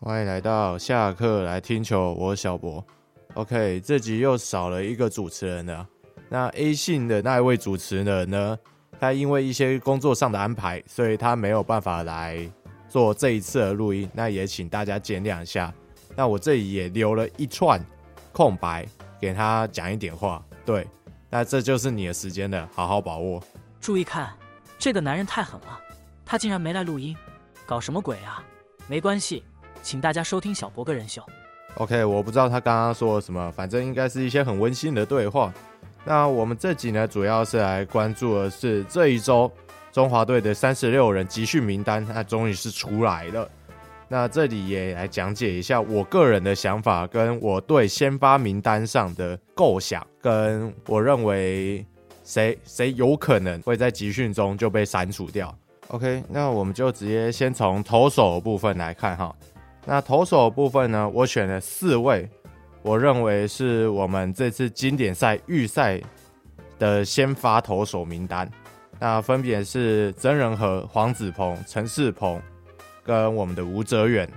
欢迎来到下课来听球，我是小博。OK，这集又少了一个主持人了。那 A 姓的那一位主持人呢，他因为一些工作上的安排，所以他没有办法来做这一次的录音。那也请大家见谅一下。那我这里也留了一串空白，给他讲一点话。对，那这就是你的时间了，好好把握。注意看，这个男人太狠了，他竟然没来录音，搞什么鬼啊？没关系。请大家收听小博个人秀。OK，我不知道他刚刚说了什么，反正应该是一些很温馨的对话。那我们这集呢，主要是来关注的是这一周中华队的三十六人集训名单，那终于是出来了。那这里也来讲解一下我个人的想法，跟我对先发名单上的构想，跟我认为谁谁有可能会在集训中就被删除掉。OK，那我们就直接先从投手部分来看哈。那投手部分呢，我选了四位，我认为是我们这次经典赛预赛的先发投手名单。那分别是曾仁和、黄子鹏、陈世鹏跟我们的吴哲远。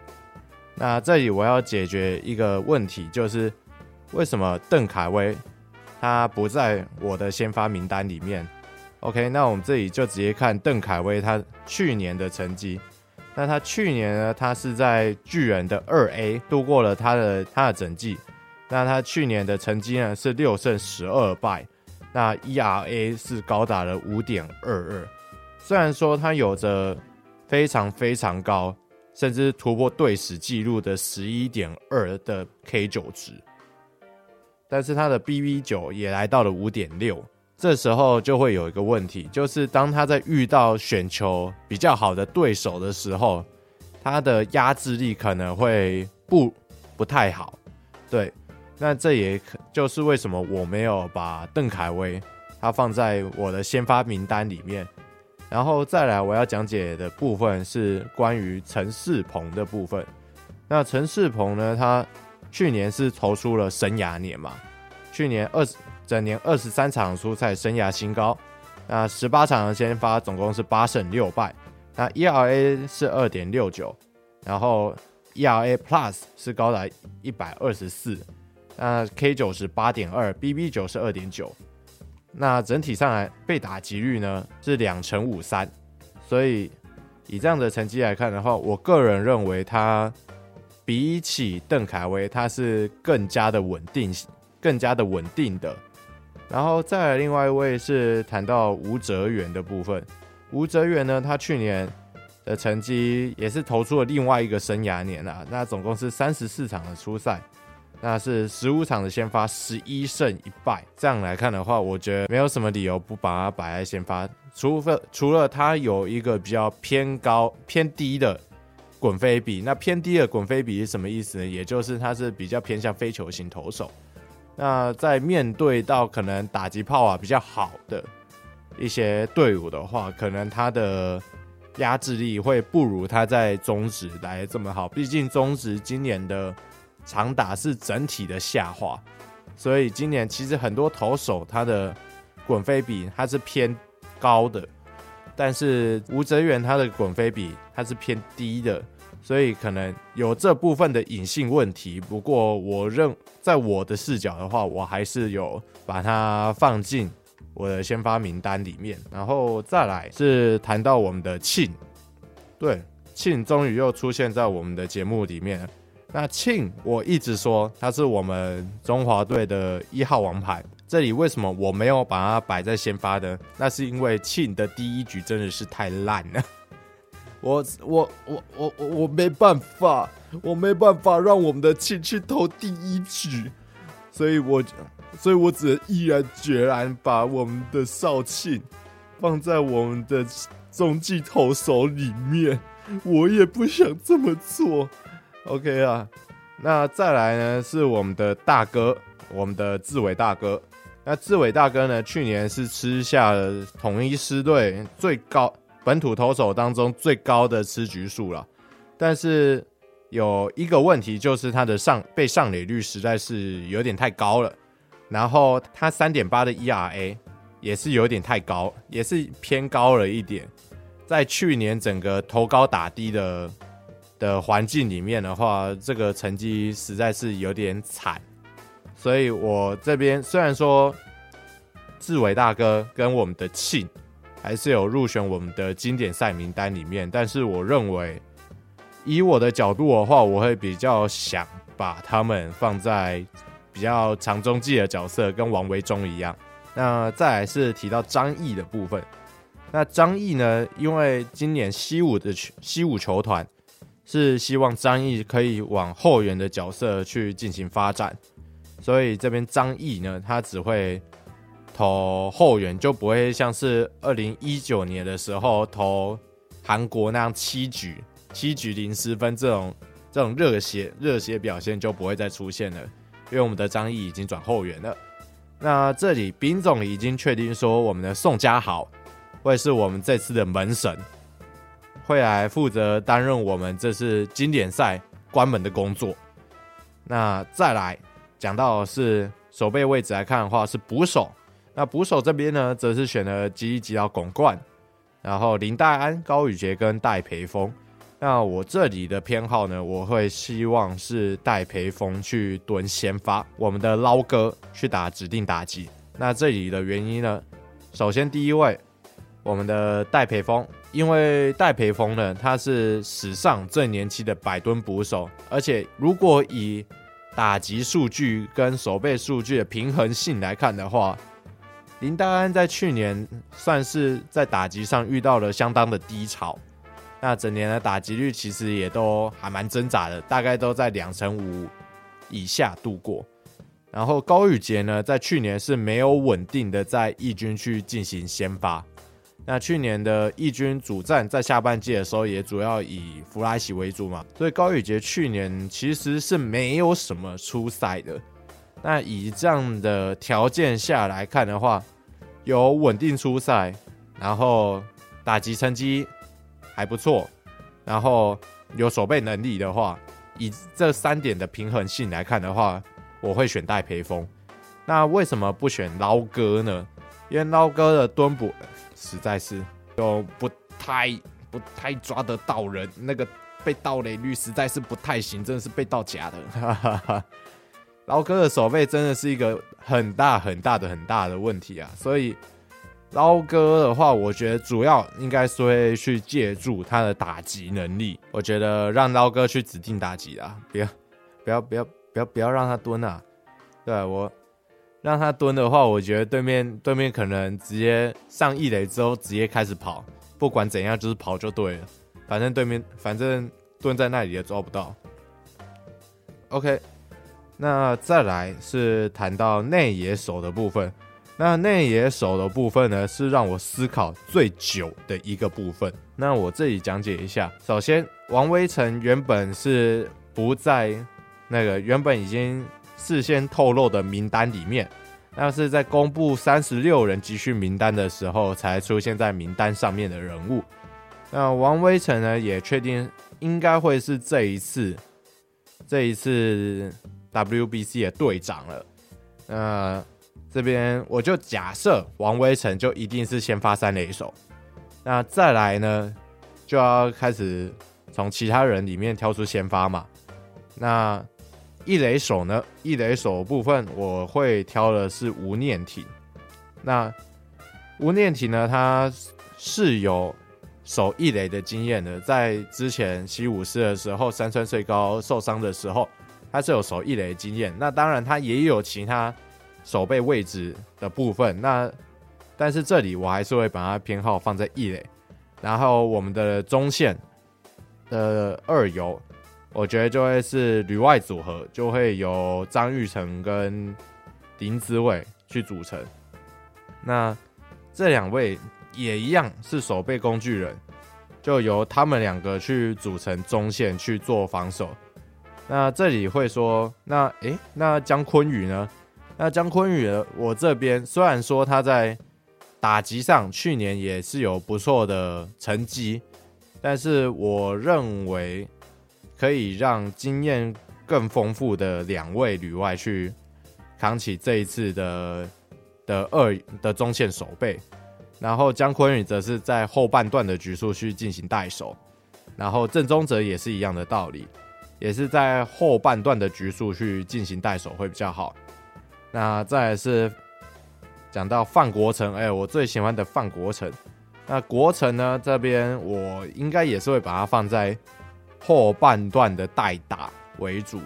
那这里我要解决一个问题，就是为什么邓凯威他不在我的先发名单里面？OK，那我们这里就直接看邓凯威他去年的成绩。那他去年呢，他是在巨人的二 A 度过了他的他的整季。那他去年的成绩呢是六胜十二败，那 ERA 是高达了五点二二。虽然说他有着非常非常高，甚至突破队史纪录的十一点二的 K 九值，但是他的 BB 九也来到了五点六。这时候就会有一个问题，就是当他在遇到选球比较好的对手的时候，他的压制力可能会不不太好。对，那这也就是为什么我没有把邓凯威他放在我的先发名单里面。然后再来我要讲解的部分是关于陈世鹏的部分。那陈世鹏呢，他去年是投出了生涯年嘛，去年二十。整年二十三场出赛，生涯新高。那十八场的先发，总共是八胜六败。那 ERA 是二点六九，然后 ERA Plus 是高达一百二十四。那 K 九是八点二，BB 九是二点九。那整体上来被打击率呢是两成五三。所以以这样的成绩来看的话，我个人认为他比起邓凯威，他是更加的稳定，更加的稳定的。然后再来另外一位是谈到吴哲源的部分，吴哲源呢，他去年的成绩也是投出了另外一个生涯年啊，那总共是三十四场的初赛，那是十五场的先发，十一胜一败。这样来看的话，我觉得没有什么理由不把他摆在先发，除非除了他有一个比较偏高偏低的滚飞比，那偏低的滚飞比是什么意思呢？也就是他是比较偏向非球型投手。那在面对到可能打击炮啊比较好的一些队伍的话，可能他的压制力会不如他在中职来这么好。毕竟中职今年的长打是整体的下滑，所以今年其实很多投手他的滚飞比他是偏高的，但是吴哲源他的滚飞比他是偏低的。所以可能有这部分的隐性问题，不过我认在我的视角的话，我还是有把它放进我的先发名单里面。然后再来是谈到我们的庆，对，庆终于又出现在我们的节目里面。那庆我一直说他是我们中华队的一号王牌，这里为什么我没有把它摆在先发的？那是因为庆的第一局真的是太烂了。我我我我我没办法，我没办法让我们的庆去投第一局，所以我所以我只能毅然决然把我们的少庆放在我们的中继投手里面。我也不想这么做，OK 啊？那再来呢是我们的大哥，我们的志伟大哥。那志伟大哥呢，去年是吃下了统一狮队最高。本土投手当中最高的吃局数了，但是有一个问题，就是他的上被上垒率实在是有点太高了。然后他三点八的 ERA 也是有点太高，也是偏高了一点。在去年整个投高打低的的环境里面的话，这个成绩实在是有点惨。所以我这边虽然说志伟大哥跟我们的庆还是有入选我们的经典赛名单里面，但是我认为以我的角度的话，我会比较想把他们放在比较长中继的角色，跟王维忠一样。那再来是提到张毅的部分，那张毅呢，因为今年西武的西武球团是希望张毅可以往后援的角色去进行发展。所以这边张毅呢，他只会投后援，就不会像是二零一九年的时候投韩国那样七局七局零失分这种这种热血热血表现就不会再出现了，因为我们的张毅已经转后援了。那这里丙总已经确定说，我们的宋家豪会是我们这次的门神，会来负责担任我们这次经典赛关门的工作。那再来。讲到是守备位置来看的话，是捕手。那捕手这边呢，则是选了吉吉奥巩冠，然后林岱安、高宇杰跟戴培峰。那我这里的偏好呢，我会希望是戴培峰去蹲先发，我们的捞哥去打指定打击。那这里的原因呢，首先第一位，我们的戴培峰，因为戴培峰呢，他是史上最年轻的百吨捕手，而且如果以打击数据跟守备数据的平衡性来看的话，林大安在去年算是在打击上遇到了相当的低潮，那整年的打击率其实也都还蛮挣扎的，大概都在两成五以下度过。然后高宇杰呢，在去年是没有稳定的在义军去进行先发。那去年的义军主战在下半季的时候，也主要以弗莱西为主嘛，所以高宇杰去年其实是没有什么出赛的。那以这样的条件下来看的话，有稳定出赛，然后打击成绩还不错，然后有守备能力的话，以这三点的平衡性来看的话，我会选戴培峰。那为什么不选捞哥呢？因为捞哥的蹲捕。实在是就不太不太抓得到人，那个被盗垒率实在是不太行，真的是被盗假的。哈哈哈，捞哥的守备真的是一个很大很大的很大的问题啊，所以捞哥的话，我觉得主要应该是会去借助他的打击能力。我觉得让捞哥去指定打击啊，不要不要不要不要不要让他蹲啊，对我。让他蹲的话，我觉得对面对面可能直接上一垒之后直接开始跑，不管怎样就是跑就对了。反正对面反正蹲在那里也抓不到。OK，那再来是谈到内野手的部分。那内野手的部分呢，是让我思考最久的一个部分。那我这里讲解一下。首先，王威晨原本是不在那个原本已经。事先透露的名单里面，那是在公布三十六人集训名单的时候才出现在名单上面的人物。那王威晨呢，也确定应该会是这一次这一次 WBC 的队长了。那这边我就假设王威晨就一定是先发三垒手。那再来呢，就要开始从其他人里面挑出先发嘛。那一垒手呢？一垒手部分我会挑的是吴念庭。那吴念庭呢？他是有守一垒的经验的，在之前西武狮的时候，山川岁高受伤的时候，他是有守一垒的经验。那当然，他也有其他守备位置的部分。那但是这里我还是会把他偏好放在一垒。然后我们的中线的二游。我觉得就会是旅外组合，就会由张玉成跟林子伟去组成。那这两位也一样是守备工具人，就由他们两个去组成中线去做防守。那这里会说，那诶、那江坤宇呢？那江坤宇，我这边虽然说他在打击上去年也是有不错的成绩，但是我认为。可以让经验更丰富的两位旅外去扛起这一次的的二的中线守备，然后江坤宇则是在后半段的局数去进行代守。然后郑宗哲也是一样的道理，也是在后半段的局数去进行带手会比较好。那再来是讲到范国成，哎，我最喜欢的范国成。那国成呢，这边我应该也是会把它放在后半段的代打为主。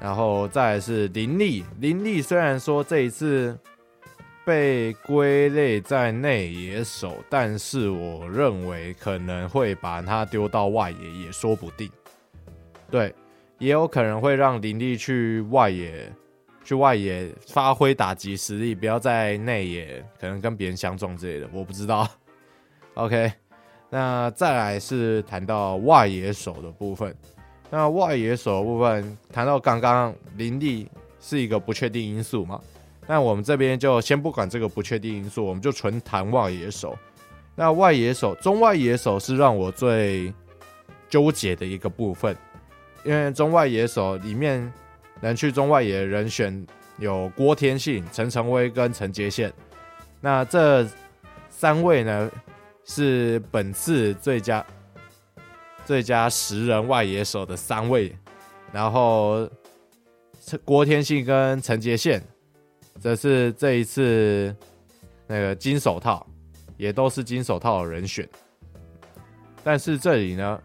然后再是林立，林立虽然说这一次被归类在内野手，但是我认为可能会把他丢到外野也说不定。对，也有可能会让林立去外野，去外野发挥打击实力，不要在内野可能跟别人相撞之类的，我不知道。OK，那再来是谈到外野手的部分。那外野手的部分，谈到刚刚林立是一个不确定因素嘛？那我们这边就先不管这个不确定因素，我们就纯谈外野手。那外野手，中外野手是让我最纠结的一个部分，因为中外野手里面能去中外野的人选有郭天信、陈诚威跟陈杰宪。那这三位呢，是本次最佳。最佳十人外野手的三位，然后郭天信跟陈杰宪，则是这一次那个金手套，也都是金手套的人选。但是这里呢，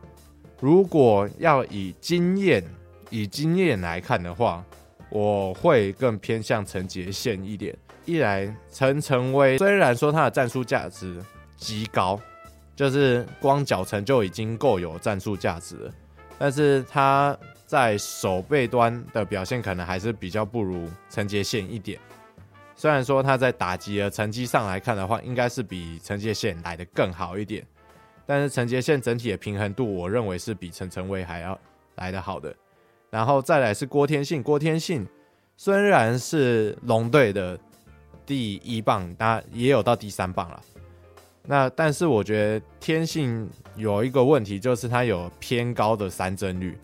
如果要以经验以经验来看的话，我会更偏向陈杰宪一点。一来陈诚威虽然说他的战术价值极高。就是光脚程就已经够有战术价值了，但是他在守备端的表现可能还是比较不如陈杰宪一点。虽然说他在打击的成绩上来看的话，应该是比陈杰宪来的更好一点，但是陈杰宪整体的平衡度，我认为是比陈晨威还要来得好的。然后再来是郭天信，郭天信虽然是龙队的第一棒，当然也有到第三棒了。那但是我觉得天信有一个问题，就是他有偏高的三振率。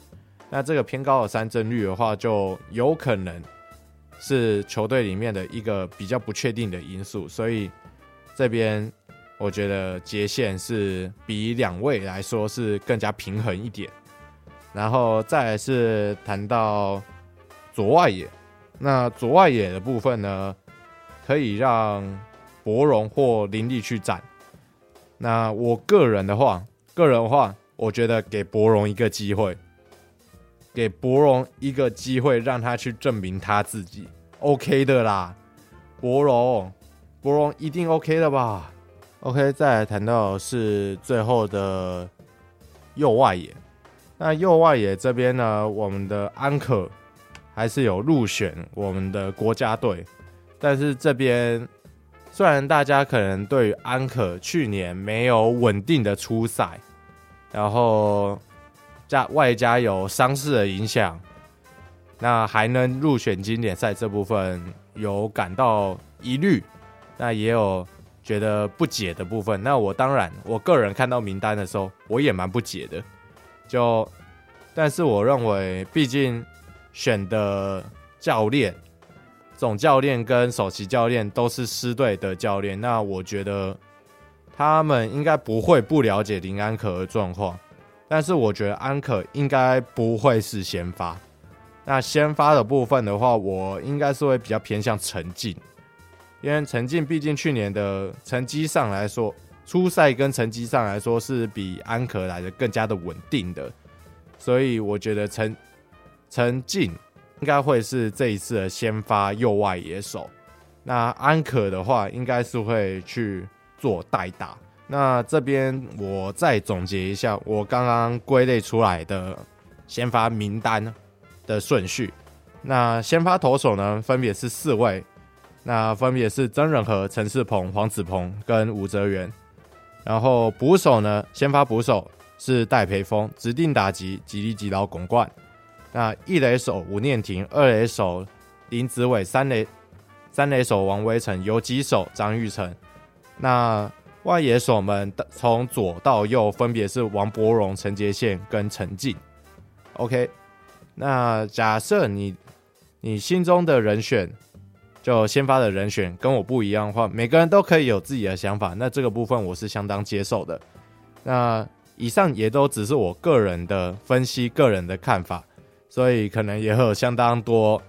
那这个偏高的三振率的话，就有可能是球队里面的一个比较不确定的因素。所以这边我觉得接线是比两位来说是更加平衡一点。然后再来是谈到左外野，那左外野的部分呢，可以让博荣或林立去战。那我个人的话，个人的话，我觉得给博荣一个机会，给博荣一个机会，让他去证明他自己，OK 的啦。博荣，博荣一定 OK 的吧？OK，再来谈到是最后的右外野。那右外野这边呢，我们的安可还是有入选我们的国家队，但是这边。虽然大家可能对安可去年没有稳定的出赛，然后加外加有伤势的影响，那还能入选经典赛这部分有感到疑虑，那也有觉得不解的部分。那我当然，我个人看到名单的时候，我也蛮不解的。就，但是我认为，毕竟选的教练。总教练跟首席教练都是师队的教练，那我觉得他们应该不会不了解林安可的状况，但是我觉得安可应该不会是先发。那先发的部分的话，我应该是会比较偏向陈进，因为陈静毕竟去年的成绩上来说，初赛跟成绩上来说是比安可来的更加的稳定的，所以我觉得陈陈静。应该会是这一次的先发右外野手，那安可的话应该是会去做代打。那这边我再总结一下我刚刚归类出来的先发名单的顺序。那先发投手呢，分别是四位，那分别是曾仁和、陈世鹏、黄子鹏跟吴哲源。然后捕手呢，先发捕手是戴培峰，指定打击吉力吉捞巩冠。那一垒手吴念庭，二垒手林子伟，三垒三垒手王威成，游击手张玉成。那外野手们从左到右分别是王柏荣、陈杰宪跟陈进。OK，那假设你你心中的人选就先发的人选跟我不一样的话，每个人都可以有自己的想法，那这个部分我是相当接受的。那以上也都只是我个人的分析、个人的看法，所以可能也会有相当多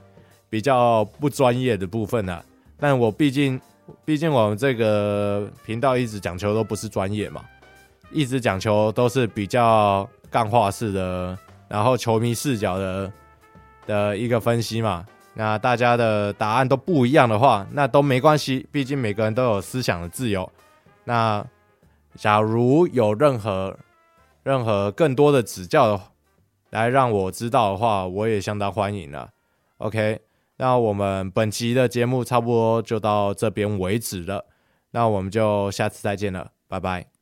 比较不专业的部分、啊。但我毕竟，毕竟我们这个频道一直讲求都不是专业嘛，一直讲求都是比较干话式的，然后球迷视角的的一个分析嘛。那大家的答案都不一样的话，那都没关系，毕竟每个人都有思想的自由。那假如有任何任何更多的指教的来让我知道的话，我也相当欢迎了。OK，那我们本期的节目差不多就到这边为止了，那我们就下次再见了，拜拜。